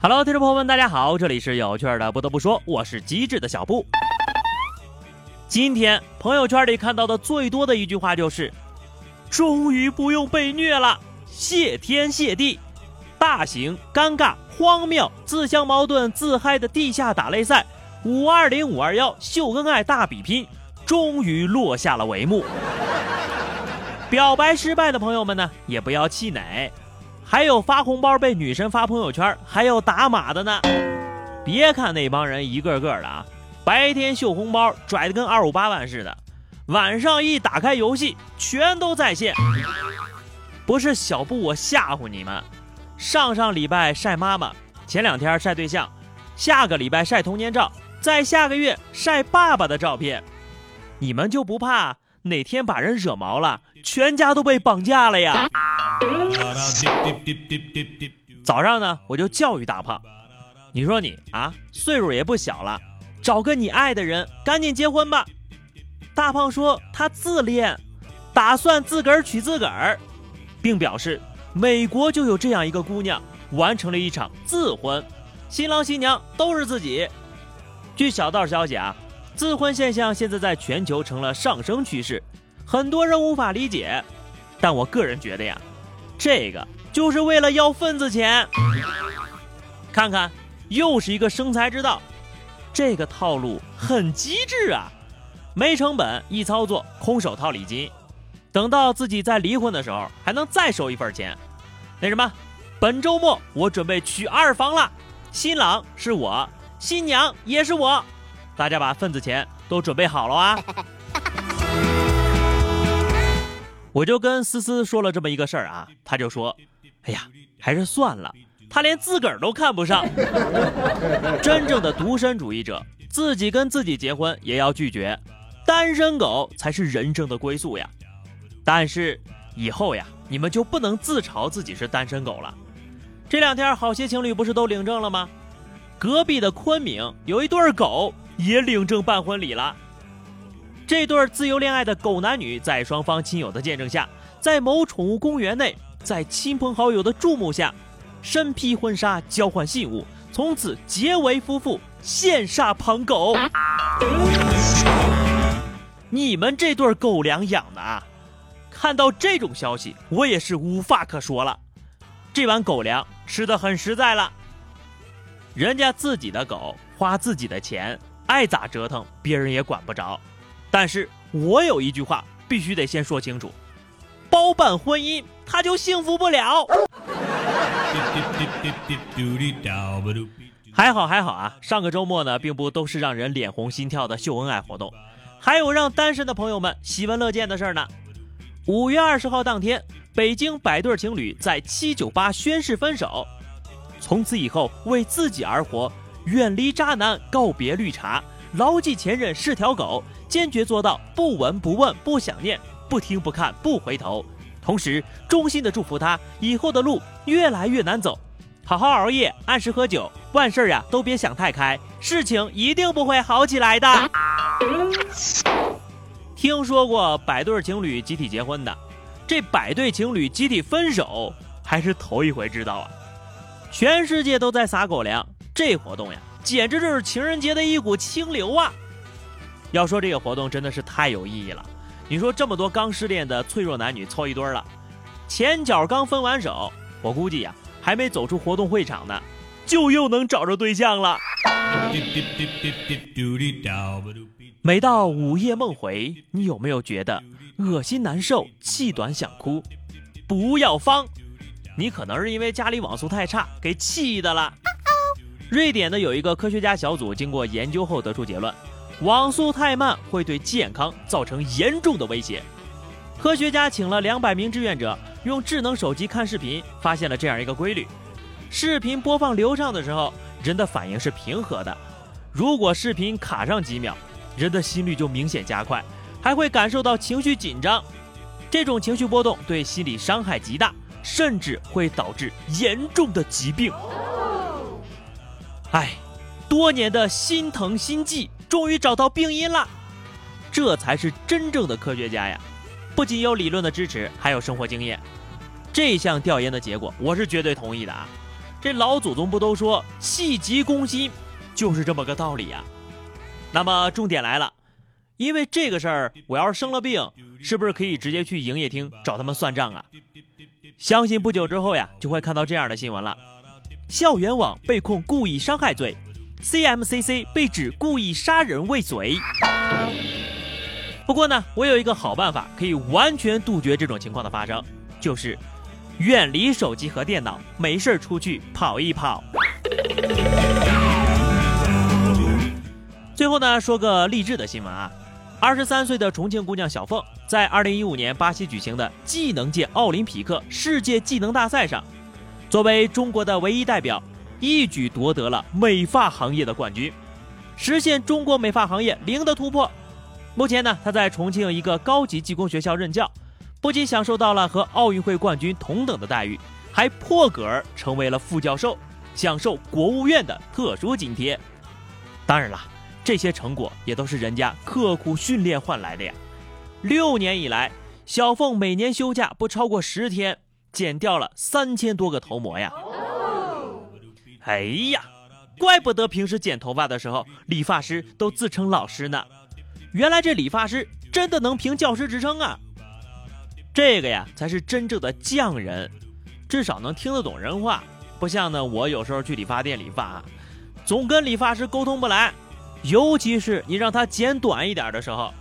Hello，听众朋友们，大家好，这里是有趣的。不得不说，我是机智的小布。今天朋友圈里看到的最多的一句话就是：“终于不用被虐了，谢天谢地！”大型尴尬、荒谬、自相矛盾、自嗨的地下打擂赛——五二零五二幺秀恩爱大比拼，终于落下了帷幕。表白失败的朋友们呢，也不要气馁，还有发红包被女神发朋友圈，还有打码的呢。别看那帮人一个个的啊。白天秀红包拽的跟二五八万似的，晚上一打开游戏全都在线。不是小布我吓唬你们，上上礼拜晒妈妈，前两天晒对象，下个礼拜晒童年照，在下个月晒爸爸的照片，你们就不怕哪天把人惹毛了，全家都被绑架了呀？早上呢，我就教育大胖，你说你啊，岁数也不小了。找个你爱的人，赶紧结婚吧。大胖说他自恋，打算自个儿娶自个儿，并表示美国就有这样一个姑娘，完成了一场自婚，新郎新娘都是自己。据小道消息啊，自婚现象现在在全球成了上升趋势，很多人无法理解，但我个人觉得呀，这个就是为了要份子钱。看看，又是一个生财之道。这个套路很机智啊，没成本，一操作空手套礼金，等到自己再离婚的时候还能再收一份钱。那什么，本周末我准备娶二房了，新郎是我，新娘也是我，大家把份子钱都准备好了啊！我就跟思思说了这么一个事儿啊，他就说：“哎呀，还是算了。”他连自个儿都看不上，真正的独身主义者，自己跟自己结婚也要拒绝，单身狗才是人生的归宿呀。但是以后呀，你们就不能自嘲自己是单身狗了。这两天好些情侣不是都领证了吗？隔壁的昆明有一对狗也领证办婚礼了。这对自由恋爱的狗男女，在双方亲友的见证下，在某宠物公园内，在亲朋好友的注目下。身披婚纱交换信物，从此结为夫妇，羡煞旁狗。你们这对狗粮养的啊！看到这种消息，我也是无话可说了。这碗狗粮吃的很实在了。人家自己的狗花自己的钱，爱咋折腾，别人也管不着。但是我有一句话必须得先说清楚：包办婚姻，他就幸福不了。还好还好啊，上个周末呢，并不都是让人脸红心跳的秀恩爱活动，还有让单身的朋友们喜闻乐见的事儿呢。五月二十号当天，北京百对情侣在七九八宣誓分手，从此以后为自己而活，远离渣男，告别绿茶，牢记前任是条狗，坚决做到不闻不问不想念，不听不看不回头。同时，衷心的祝福他以后的路越来越难走，好好熬夜，按时喝酒，万事呀都别想太开，事情一定不会好起来的。听说过百对情侣集体结婚的，这百对情侣集体分手还是头一回知道啊！全世界都在撒狗粮，这活动呀，简直就是情人节的一股清流啊！要说这个活动真的是太有意义了。你说这么多刚失恋的脆弱男女凑一堆了，前脚刚分完手，我估计呀还没走出活动会场呢，就又能找着对象了。每到午夜梦回，你有没有觉得恶心难受、气短想哭？不要慌，你可能是因为家里网速太差给气的了。瑞典呢有一个科学家小组经过研究后得出结论。网速太慢会对健康造成严重的威胁。科学家请了两百名志愿者，用智能手机看视频，发现了这样一个规律：视频播放流畅的时候，人的反应是平和的；如果视频卡上几秒，人的心率就明显加快，还会感受到情绪紧张。这种情绪波动对心理伤害极大，甚至会导致严重的疾病。哎。多年的心疼心悸终于找到病因了，这才是真正的科学家呀！不仅有理论的支持，还有生活经验。这项调研的结果，我是绝对同意的啊！这老祖宗不都说气急攻心，就是这么个道理呀。那么重点来了，因为这个事儿，我要是生了病，是不是可以直接去营业厅找他们算账啊？相信不久之后呀，就会看到这样的新闻了：校园网被控故意伤害罪。CMCC 被指故意杀人未遂。不过呢，我有一个好办法，可以完全杜绝这种情况的发生，就是远离手机和电脑，没事出去跑一跑。最后呢，说个励志的新闻啊，二十三岁的重庆姑娘小凤，在二零一五年巴西举行的技能界奥林匹克世界技能大赛上，作为中国的唯一代表。一举夺得了美发行业的冠军，实现中国美发行业零的突破。目前呢，他在重庆一个高级技工学校任教，不仅享受到了和奥运会冠军同等的待遇，还破格成为了副教授，享受国务院的特殊津贴。当然了，这些成果也都是人家刻苦训练换来的呀。六年以来，小凤每年休假不超过十天，剪掉了三千多个头模呀。哎呀，怪不得平时剪头发的时候，理发师都自称老师呢。原来这理发师真的能评教师职称啊！这个呀，才是真正的匠人，至少能听得懂人话。不像呢，我有时候去理发店理发，总跟理发师沟通不来。尤其是你让他剪短一点的时候，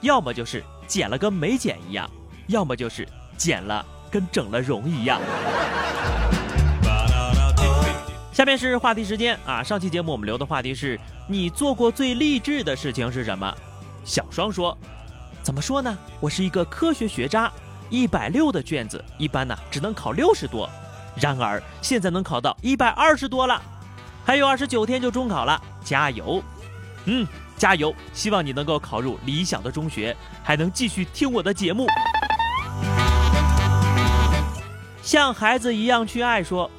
要么就是剪了跟没剪一样，要么就是剪了跟整了容一样。下面是话题时间啊！上期节目我们留的话题是你做过最励志的事情是什么？小双说：“怎么说呢？我是一个科学学渣，一百六的卷子一般呢只能考六十多，然而现在能考到一百二十多了，还有二十九天就中考了，加油！嗯，加油！希望你能够考入理想的中学，还能继续听我的节目。像孩子一样去爱说。”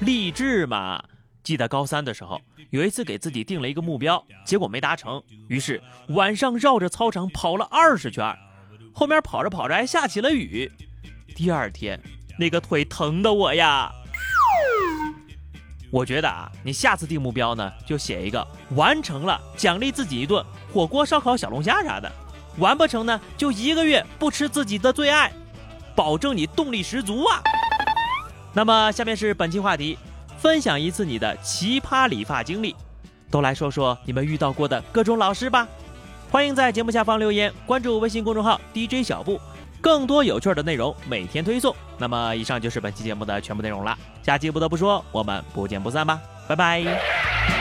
励志嘛！记得高三的时候，有一次给自己定了一个目标，结果没达成，于是晚上绕着操场跑了二十圈，后面跑着跑着还下起了雨。第二天，那个腿疼的我呀！我觉得啊，你下次定目标呢，就写一个完成了，奖励自己一顿火锅、烧烤、小龙虾啥的；完不成呢，就一个月不吃自己的最爱，保证你动力十足啊！那么下面是本期话题，分享一次你的奇葩理发经历，都来说说你们遇到过的各种老师吧。欢迎在节目下方留言，关注微信公众号 DJ 小布，更多有趣的内容每天推送。那么以上就是本期节目的全部内容了，下期不得不说，我们不见不散吧，拜拜。